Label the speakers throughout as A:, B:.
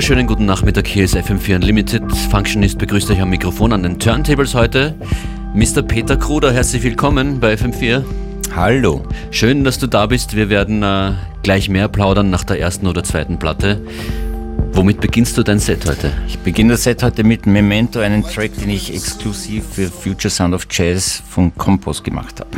A: wunderschönen guten Nachmittag. Hier ist FM4 Unlimited. Functionist begrüßt euch am Mikrofon an den Turntables heute. Mr. Peter Kruder, herzlich willkommen bei FM4.
B: Hallo.
A: Schön, dass du da bist. Wir werden äh, gleich mehr plaudern nach der ersten oder zweiten Platte. Womit beginnst du dein Set heute?
B: Ich beginne das Set heute mit Memento, einen Track, den ich exklusiv für Future Sound of Jazz von Compost gemacht habe.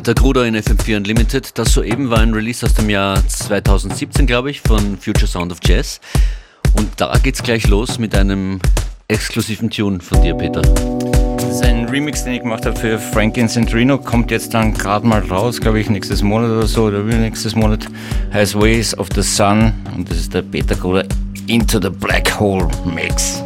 A: Peter Gruder in FM4 Unlimited. Das soeben war ein Release aus dem Jahr 2017, glaube ich, von Future Sound of Jazz. Und da geht's gleich los mit einem exklusiven Tune von dir, Peter.
C: Das ist ein Remix, den ich gemacht habe für Franklin Centrino. Kommt jetzt dann gerade mal raus, glaube ich, nächstes Monat oder so, oder nächstes Monat. Heißt Ways of the Sun. Und das ist der Peter Gruder Into the Black Hole Mix.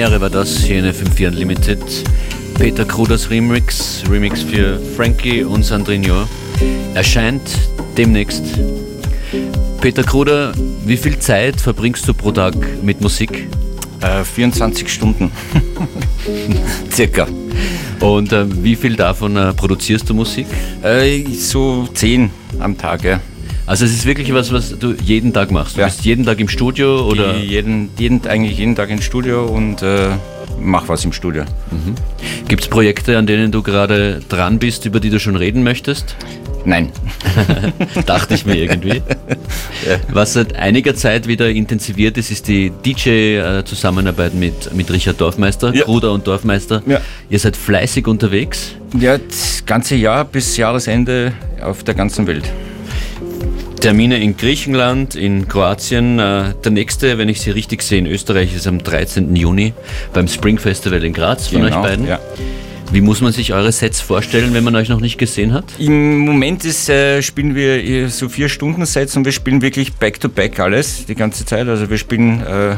A: Premiere war das hier in FM4 Unlimited. Peter Kruders Remix, Remix für Frankie und Sandrino, erscheint demnächst. Peter Kruder, wie viel Zeit verbringst du pro Tag mit Musik?
B: Äh, 24 Stunden. Circa.
A: Und äh, wie viel davon äh, produzierst du Musik?
B: Äh, so 10 am Tag, ja.
A: Also es ist wirklich was, was du jeden Tag machst. Du
B: Ja.
A: bist jeden Tag im Studio oder
B: Jeden, jeden, eigentlich jeden Tag ins Studio und äh, mach was im Studio.
A: gibt es Projekte, an denen du gerade dran bist, über die du schon reden möchtest?
B: Nein.
A: Dachte ich mir irgendwie. Was seit einiger Zeit wieder intensiviert ist, ist die DJ-Zusammenarbeit mit, mit Richard Dorfmeister,
B: Ja.
A: Bruder und Dorfmeister.
B: Ja.
A: Ihr seid fleißig unterwegs.
B: Ja, das ganze Jahr bis Jahresende auf der ganzen Welt.
A: Termine in Griechenland, in Kroatien. Äh, Der nächste, wenn ich Sie richtig sehe, in Österreich ist am 13. Juni beim Spring Festival in Graz von euch beiden.
B: Genau, Ja.
A: Wie muss man sich eure Sets vorstellen, wenn man euch noch nicht gesehen hat?
B: Im Moment ist, äh, spielen wir äh, so vier Stunden Sets und wir spielen wirklich back-to-back alles die ganze Zeit. Also wir spielen äh,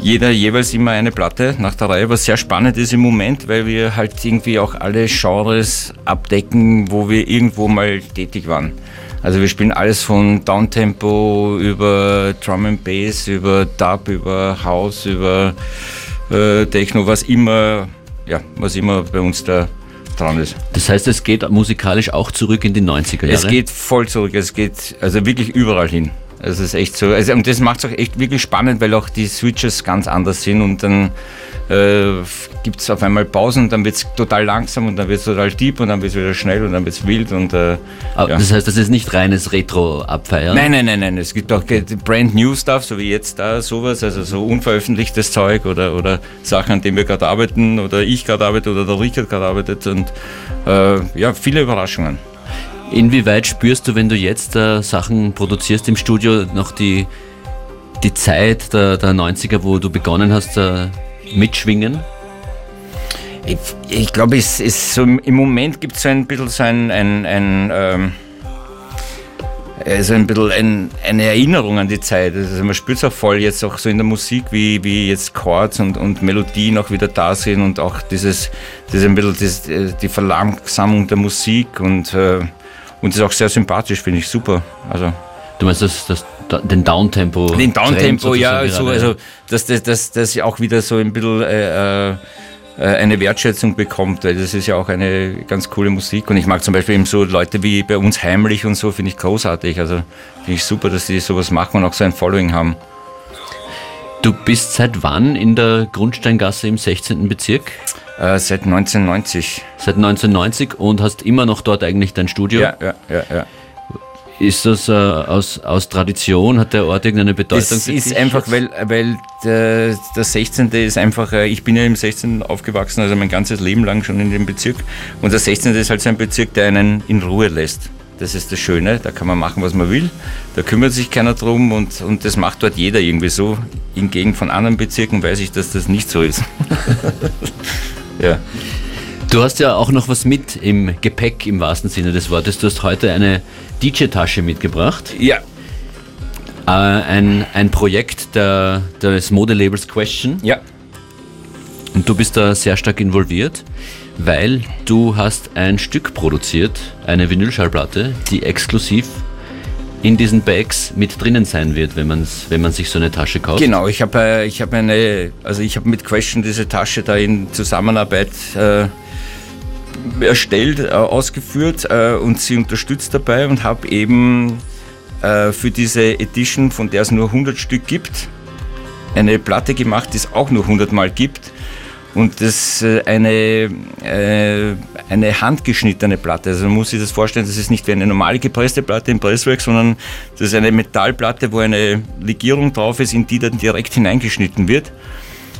B: jeder jeweils immer eine Platte nach der Reihe, was sehr spannend ist im Moment, weil wir halt irgendwie auch alle Genres abdecken, wo wir irgendwo mal tätig waren. Also wir spielen alles von Downtempo über Drum and Bass, über Dub, über House, über äh, Techno, was immer, ja, was immer bei uns da dran ist.
A: Das heißt, es geht musikalisch auch zurück in die 90er Jahre.
B: Es geht voll zurück, es geht also wirklich überall hin. Es ist echt so. Also, und das macht es auch echt wirklich spannend, weil auch die Switches ganz anders sind und dann äh, gibt es auf einmal Pausen, dann wird es total langsam und dann wird es total deep und dann wird es wieder schnell und dann wird es wild und äh,
A: Aber
B: ja.
A: Das heißt, das ist nicht reines Retro-Abfeiern.
B: Nein, nein, nein, nein. Es gibt auch Brand New Stuff, so wie jetzt da sowas, also so unveröffentlichtes Zeug oder, oder Sachen, an denen wir gerade arbeiten oder ich gerade arbeite oder der Richard gerade arbeitet und äh, ja, viele Überraschungen.
A: Inwieweit spürst du, wenn du jetzt äh, Sachen produzierst im Studio, noch die, die Zeit der, der 90er, wo du begonnen hast, äh, mitschwingen?
B: Ich, ich glaube, es ist so, im Moment gibt es so ein bisschen so ein, ein, ein ähm, also ein bisschen ein, eine Erinnerung an die Zeit. Also man spürt es auch voll jetzt auch so in der Musik, wie, wie jetzt Chords und, und Melodien auch wieder da sind und auch dieses, dieses ein bisschen das, äh, die Verlangsamung der Musik und, äh, und das ist auch sehr sympathisch, finde ich super. Also
A: Du meinst das, das, den Downtempo?
B: den Downtempo, ja, so, also dass das, das, das auch wieder so ein bisschen äh, äh, eine Wertschätzung bekommt, weil das ist ja auch eine ganz coole Musik und ich mag zum Beispiel eben so Leute wie bei uns heimlich und so, finde ich großartig, also finde ich super, dass die sowas machen und auch so ein Following haben.
A: Du bist seit wann in der Grundsteingasse im 16. Bezirk?
B: Äh, seit 1990.
A: Seit 1990 und hast immer noch dort eigentlich dein Studio.
B: Ja, ja, ja, ja.
A: Ist das äh, aus, aus Tradition? Hat der Ort irgendeine Bedeutung
B: Es ist einfach,
A: jetzt?
B: weil, weil der, der 16. ist einfach, äh, ich bin ja im 16. aufgewachsen, also mein ganzes Leben lang schon in dem Bezirk. Und der 16. ist halt so ein Bezirk, der einen in Ruhe lässt. Das ist das Schöne, da kann man machen, was man will. Da kümmert sich keiner drum und, und das macht dort jeder irgendwie so. Hingegen von anderen Bezirken weiß ich, dass das nicht so ist. ja.
A: Du hast ja auch noch was mit im Gepäck im wahrsten Sinne des Wortes. Du hast heute eine DJ-Tasche mitgebracht.
B: Ja,
A: Äh, ein, ein Projekt der, des Modelabels Question.
B: ja.
A: Und du bist da sehr stark involviert, weil du hast ein Stück produziert, eine Vinylschallplatte, die exklusiv in diesen Bags mit drinnen sein wird, wenn, man's, wenn man sich so eine Tasche kauft.
B: Genau, ich habe äh, ich hab also ich mit Question diese Tasche da in Zusammenarbeit äh, erstellt, äh, ausgeführt äh, und sie unterstützt dabei und habe eben äh, für diese Edition, von der es nur 100 Stück gibt, eine Platte gemacht, die es auch nur 100 Mal gibt. Und das äh, eine, äh, eine handgeschnittene Platte. Also man muss sich das vorstellen, das ist nicht wie eine normale gepresste Platte im Presswerk, sondern das ist eine Metallplatte, wo eine Legierung drauf ist, in die dann direkt hineingeschnitten wird.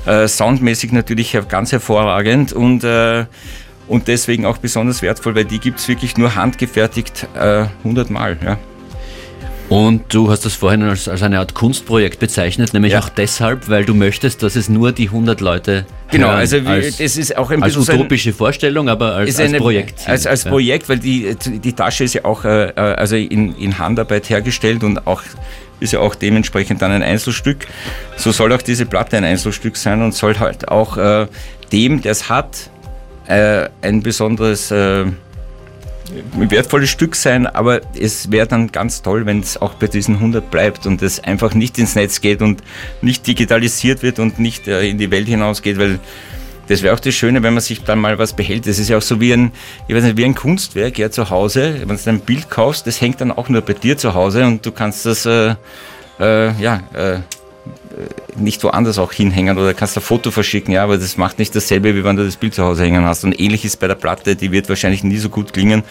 B: Äh, soundmäßig natürlich ganz hervorragend und, äh, und deswegen auch besonders wertvoll, weil die gibt es wirklich nur handgefertigt äh, 100 Mal. Ja.
A: Und du hast das vorhin als, als eine Art Kunstprojekt bezeichnet, nämlich ja. auch deshalb, weil du möchtest, dass es nur die 100 Leute
B: Genau, also als, das ist auch ein
A: als utopische ein, Vorstellung, aber als, als Projekt.
B: Als, als Projekt, weil die, die Tasche ist ja auch äh, äh, also in, in Handarbeit hergestellt und auch ist ja auch dementsprechend dann ein Einzelstück. So soll auch diese Platte ein Einzelstück sein und soll halt auch äh, dem, der es hat, äh, ein besonderes äh, wertvolles Stück sein, aber es wäre dann ganz toll, wenn es auch bei diesen 100 bleibt und es einfach nicht ins Netz geht und nicht digitalisiert wird und nicht äh, in die Welt hinausgeht, weil das wäre auch das Schöne, wenn man sich dann mal was behält. Das ist ja auch so wie ein, ich weiß nicht, wie ein Kunstwerk ja zu Hause. Wenn du ein Bild kaufst, das hängt dann auch nur bei dir zu Hause und du kannst das äh, äh, ja, äh, nicht woanders auch hinhängen oder kannst ein Foto verschicken, ja, aber das macht nicht dasselbe, wie wenn du das Bild zu Hause hängen hast. Und ähnlich ist bei der Platte, die wird wahrscheinlich nie so gut klingen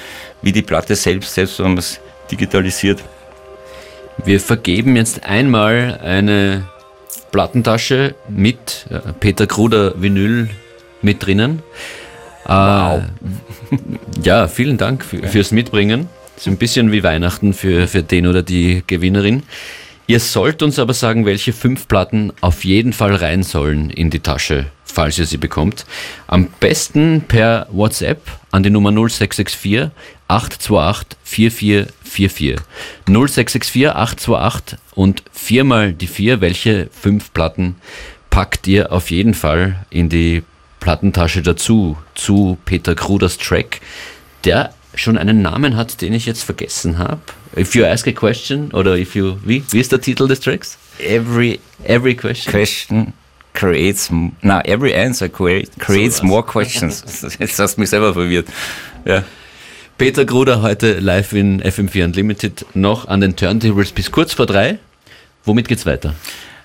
B: wie die Platte selbst, selbst wenn man es digitalisiert.
A: Wir vergeben jetzt einmal eine Plattentasche mit äh, Peter Kruder Vinyl mit drinnen.
B: Äh, wow.
A: Äh, ja, vielen Dank fürs Mitbringen. So ein bisschen wie Weihnachten für, für den oder die Gewinnerin. Ihr sollt uns aber sagen, welche fünf Platten auf jeden Fall rein sollen in die Tasche, falls ihr sie bekommt. Am besten per WhatsApp an die Nummer 0664 828 4444. 0664 828 und viermal die vier. Welche fünf Platten packt ihr auf jeden Fall in die Plattentasche dazu zu Peter Kruders Track, der schon einen Namen hat, den ich jetzt vergessen habe. If you ask a question oder if you wie, wie ist der Titel des Tracks?
B: Every every question, question creates na every answer create, creates so more questions. Jetzt hast du mich selber verwirrt. Ja.
A: Peter Gruder heute live in FM4 Unlimited noch an den Turntables bis kurz vor drei. Womit geht's weiter?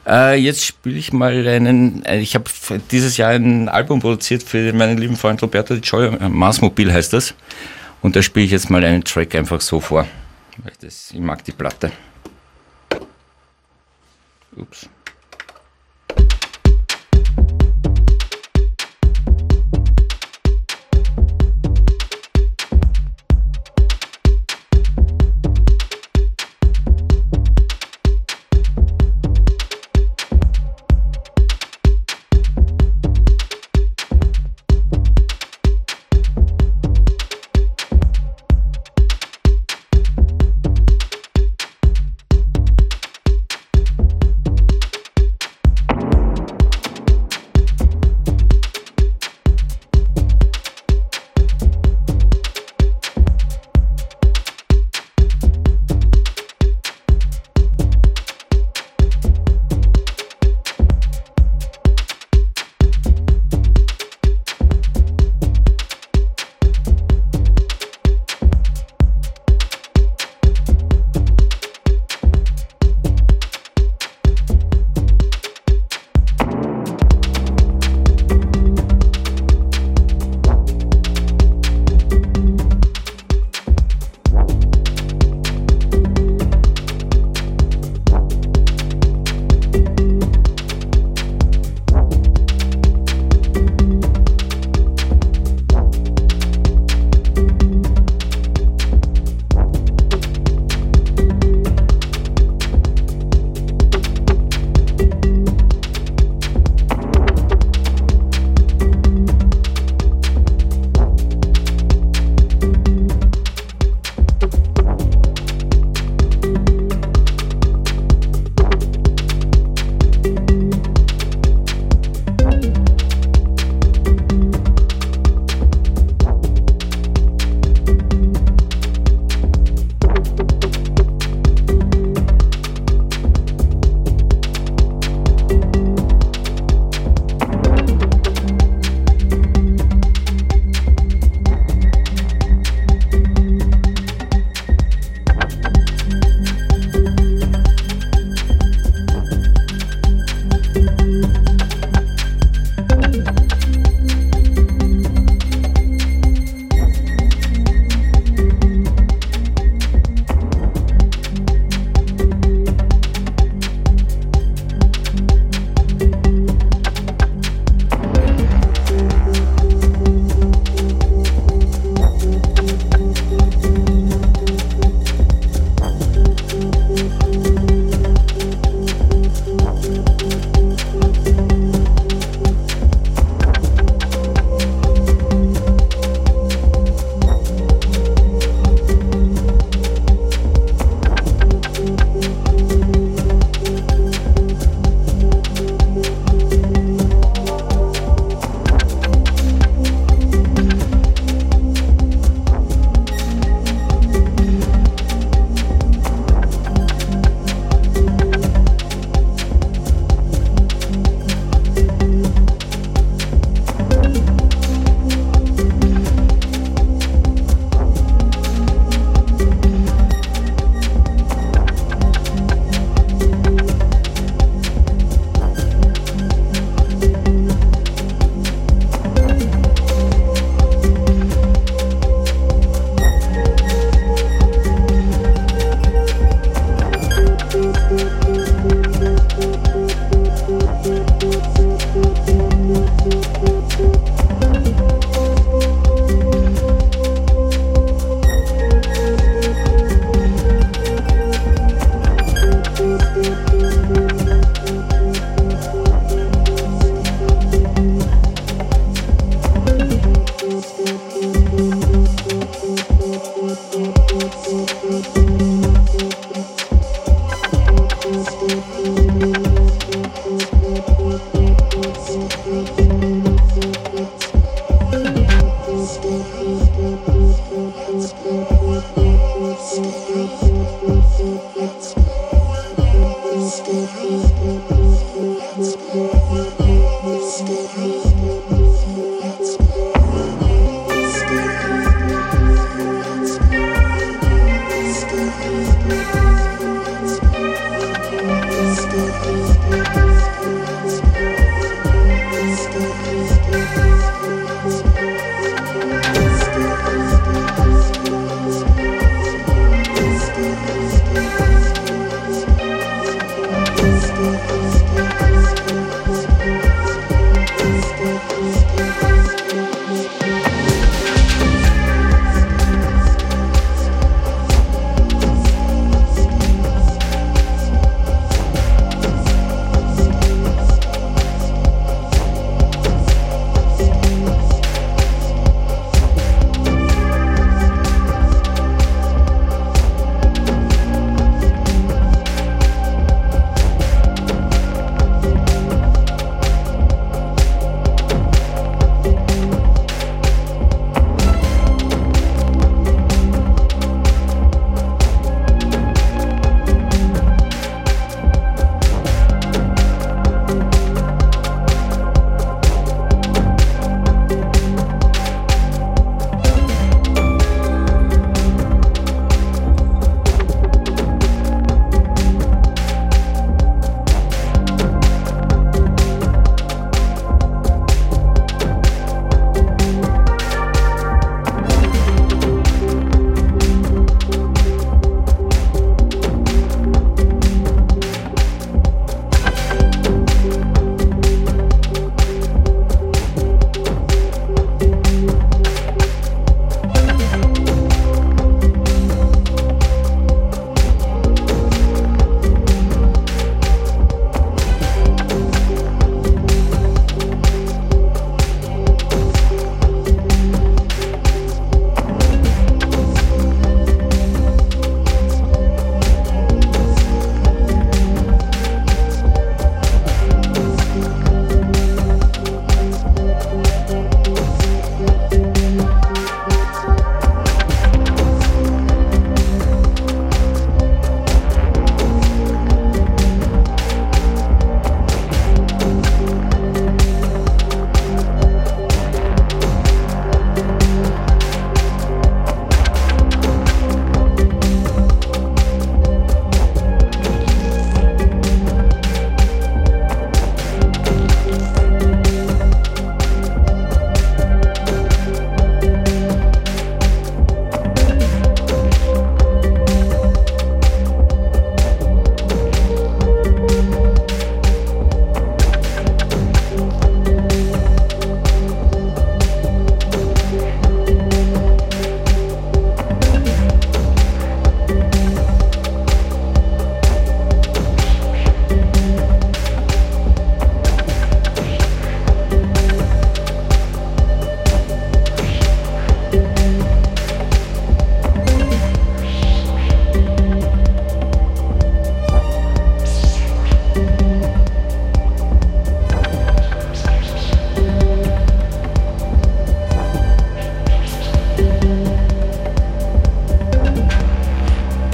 B: Äh, jetzt spiele ich mal einen, äh, ich habe dieses Jahr ein Album produziert für meinen lieben Freund Roberto Di Gioia, Marsmobil heißt das. Und da spiele ich jetzt mal einen Track einfach so vor. Ich mag die Platte. Ups.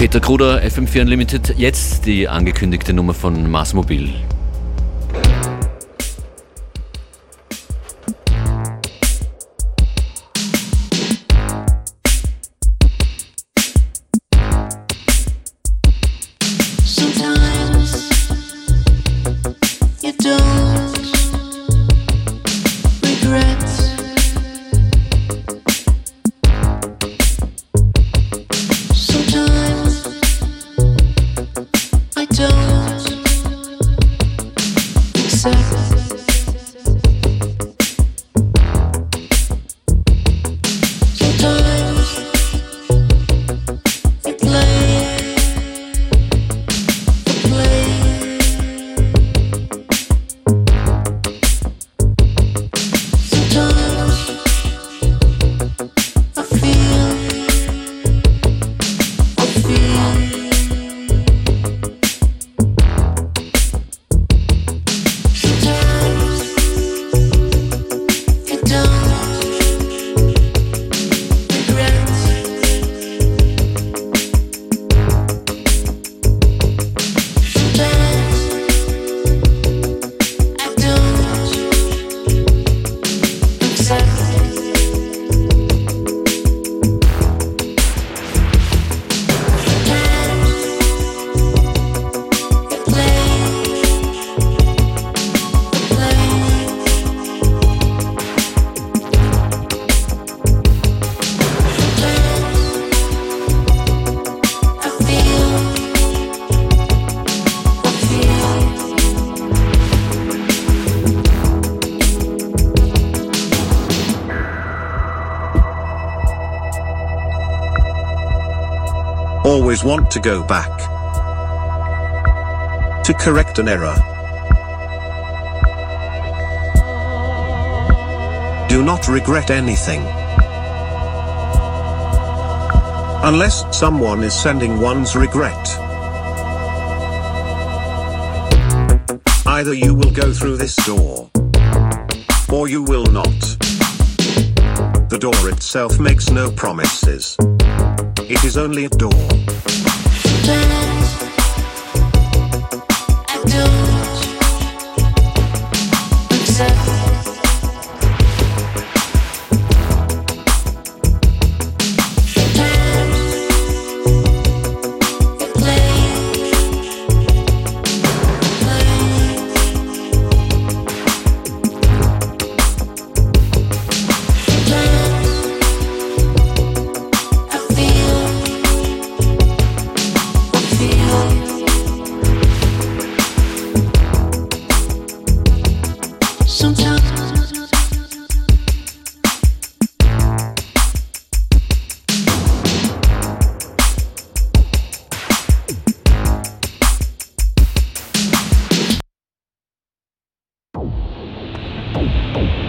D: Peter Kruder, FM4 Unlimited, jetzt die angekündigte Nummer von Mars Mobil.
E: Want to go back to correct an error. Do not regret anything. Unless someone is sending one's regret. Either you will go through this door, or you will not. The door itself makes no promises. It is only a door.
F: Boom.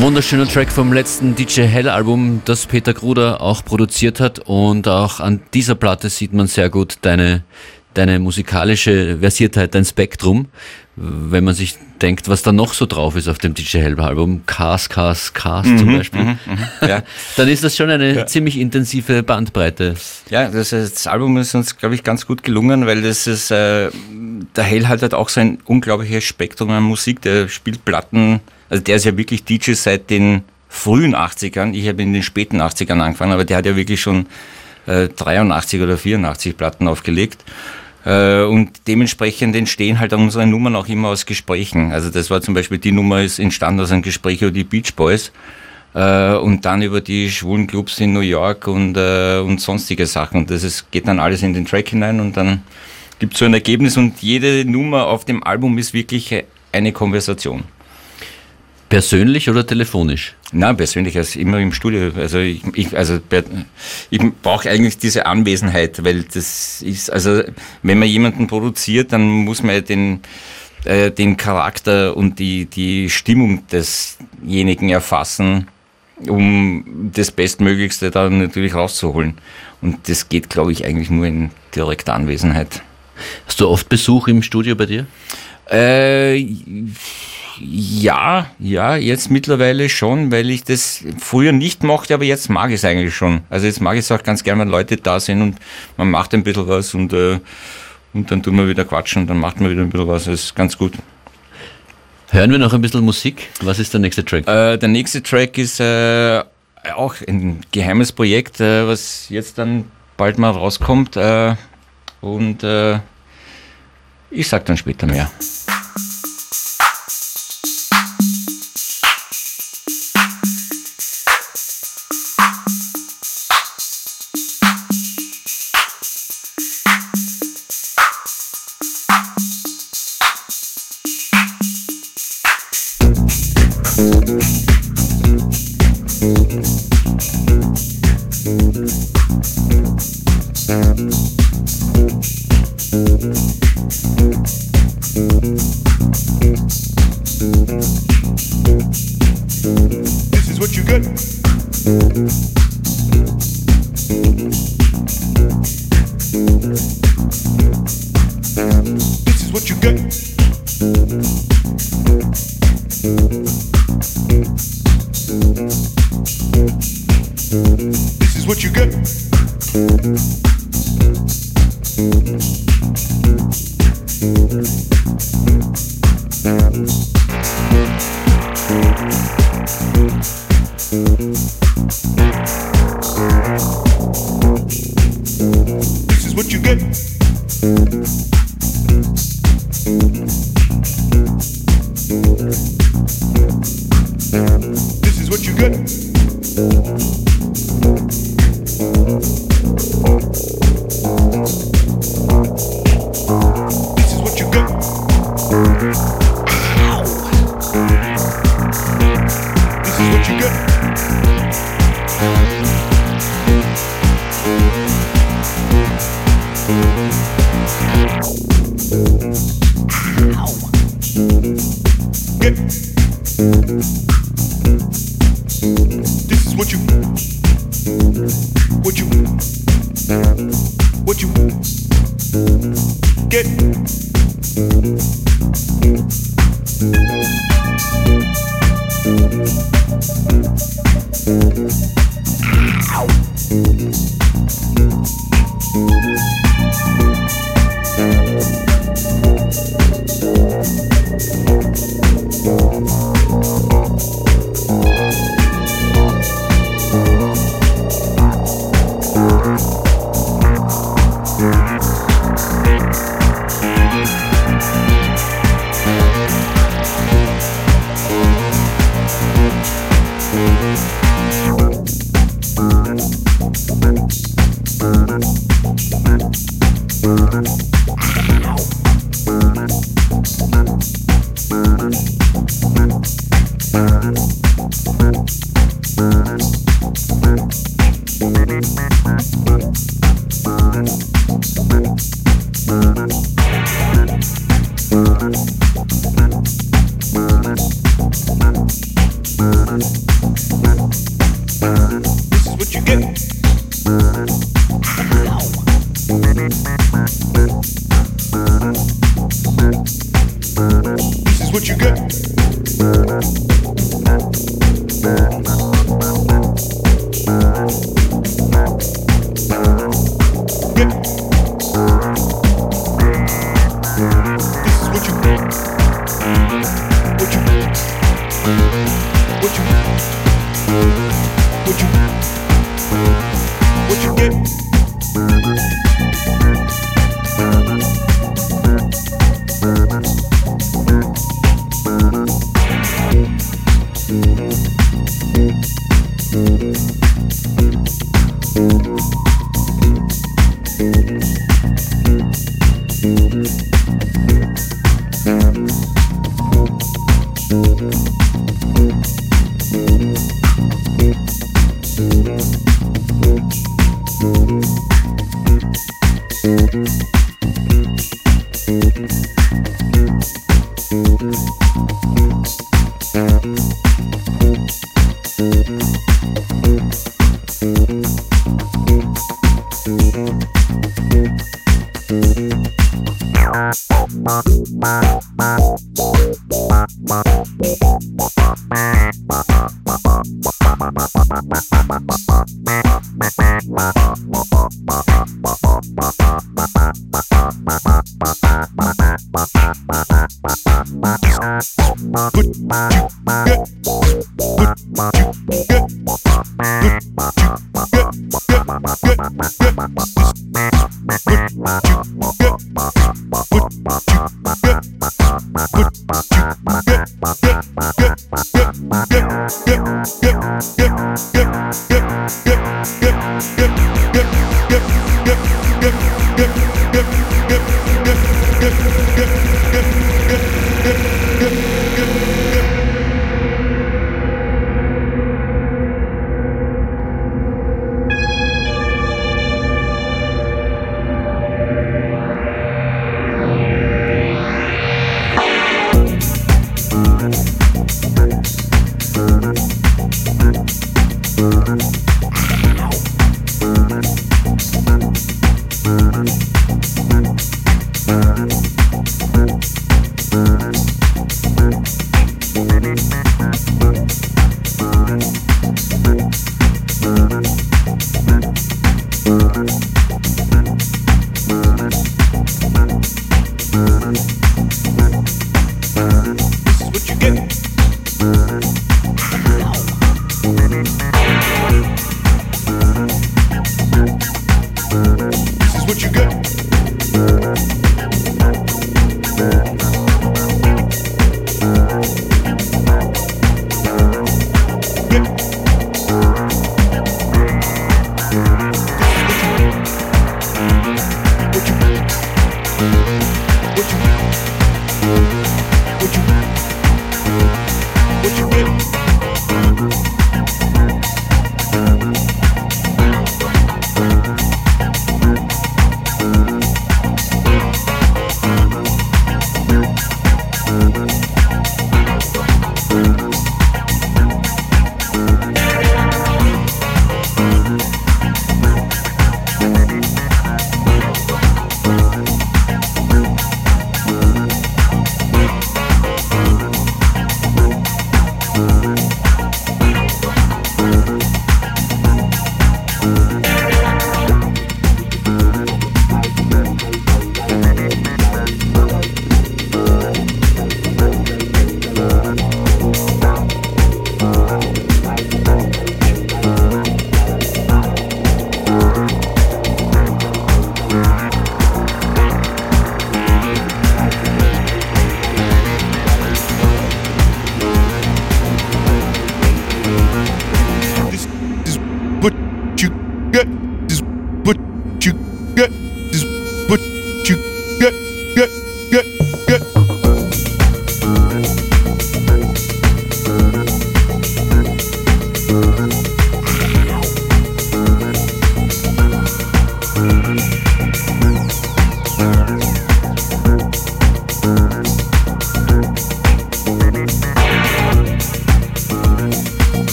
A: Wunderschöner Track vom letzten DJ Hell Album, das Peter Gruder auch produziert hat und auch an dieser Platte sieht man sehr gut deine, deine musikalische Versiertheit, dein Spektrum. Wenn man sich denkt, was da noch so drauf ist auf dem DJ Hell Album, Cars, Cars, Cars mhm, zum Beispiel, mhm, mhm, ja. dann ist das schon eine ja. ziemlich intensive Bandbreite.
B: Ja, das, das Album ist uns, glaube ich, ganz gut gelungen, weil das ist, äh, der Hell hat halt auch so ein unglaubliches Spektrum an Musik, der spielt Platten, also der ist ja wirklich DJ seit den frühen 80ern. Ich habe in den späten 80ern angefangen, aber der hat ja wirklich schon äh, 83 oder 84 Platten aufgelegt. Äh, und dementsprechend entstehen halt unsere Nummern auch immer aus Gesprächen. Also das war zum Beispiel, die Nummer ist entstanden aus einem Gespräch über die Beach Boys äh, und dann über die schwulen Clubs in New York und, äh, und sonstige Sachen. Und das ist, geht dann alles in den Track hinein und dann gibt es so ein Ergebnis und jede Nummer auf dem Album ist wirklich eine Konversation.
A: Persönlich oder telefonisch?
B: Nein, persönlich, also immer im Studio. Also ich, ich also ich brauche eigentlich diese Anwesenheit, weil das ist, also wenn man jemanden produziert, dann muss man den, äh, den Charakter und die, die Stimmung desjenigen erfassen, um das Bestmöglichste dann natürlich rauszuholen. Und das geht, glaube ich, eigentlich nur in direkter Anwesenheit.
A: Hast du oft Besuch im Studio bei dir?
B: Äh, ja, ja, jetzt mittlerweile schon, weil ich das früher nicht mochte, aber jetzt mag ich es eigentlich schon. Also jetzt mag ich es auch ganz gern, wenn Leute da sind und man macht ein bisschen was und, äh, und dann tun wir wieder quatschen und dann macht man wieder ein bisschen was. Das ist ganz gut.
A: Hören wir noch ein bisschen Musik. Was ist der nächste Track?
B: Äh, der nächste Track ist äh, auch ein geheimes Projekt, äh, was jetzt dann bald mal rauskommt. Äh, und äh, ich sag dann später mehr.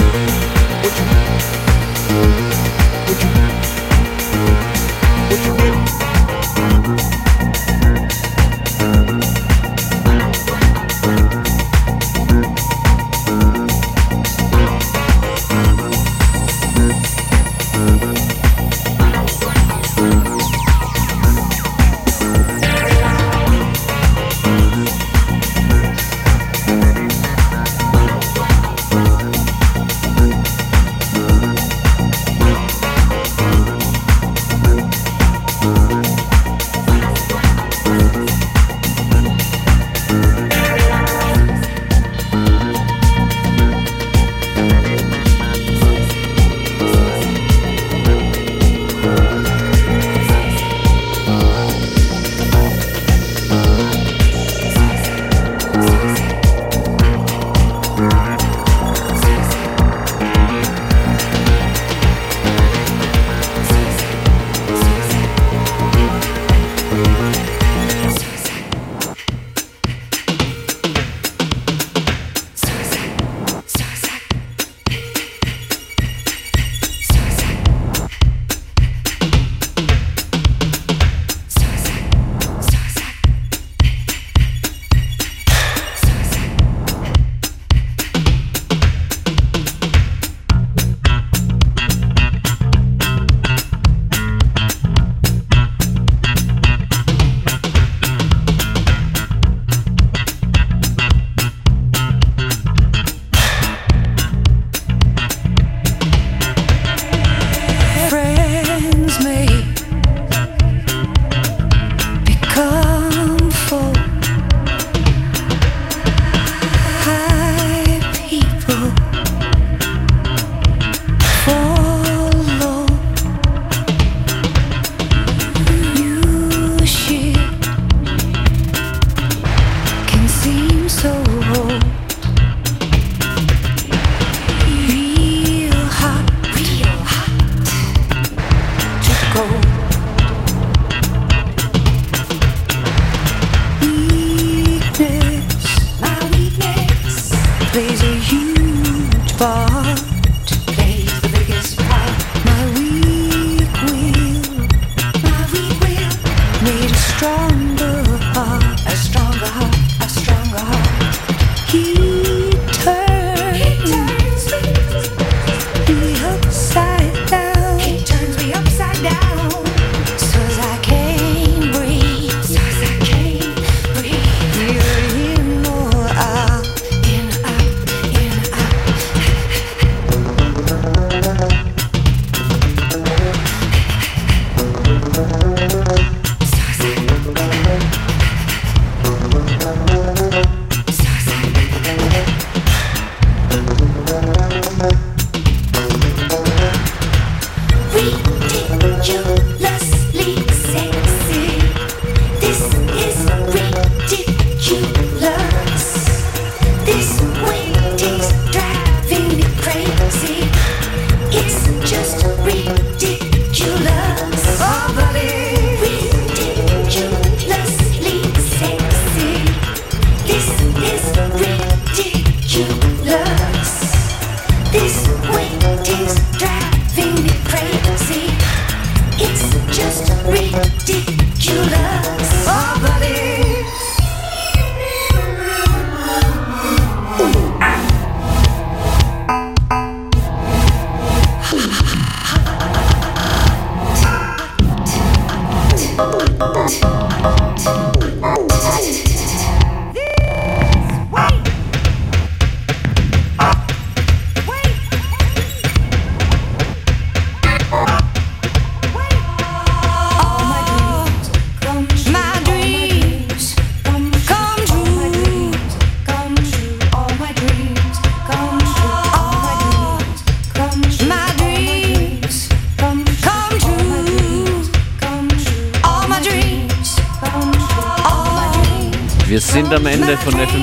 G: What
D: you, what you, what you?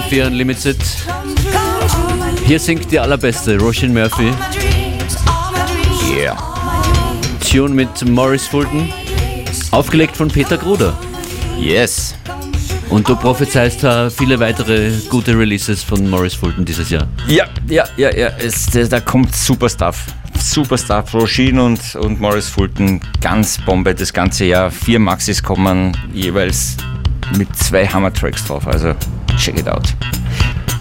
D: FM4 Unlimited. Hier singt die allerbeste Roshan Murphy.
B: Yeah.
D: Tune mit Morris Fulton. Aufgelegt von Peter Gruder.
B: Yes.
D: Und du prophezeist da viele weitere gute Releases von Morris Fulton dieses Jahr.
B: Ja, ja, ja, ja. Es, da, da kommt super Stuff. Super Stuff. Roshin und, und Morris Fulton, ganz Bombe das ganze Jahr. Vier Maxis kommen jeweils mit zwei Hammer-Tracks drauf. Also check it out.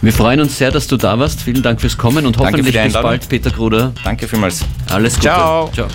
D: Wir freuen uns sehr, dass du da warst. Vielen Dank fürs Kommen und hoffentlich bis bald, Peter Gruder.
B: Danke vielmals.
D: Alles Gute.
B: Ciao.
D: Ciao.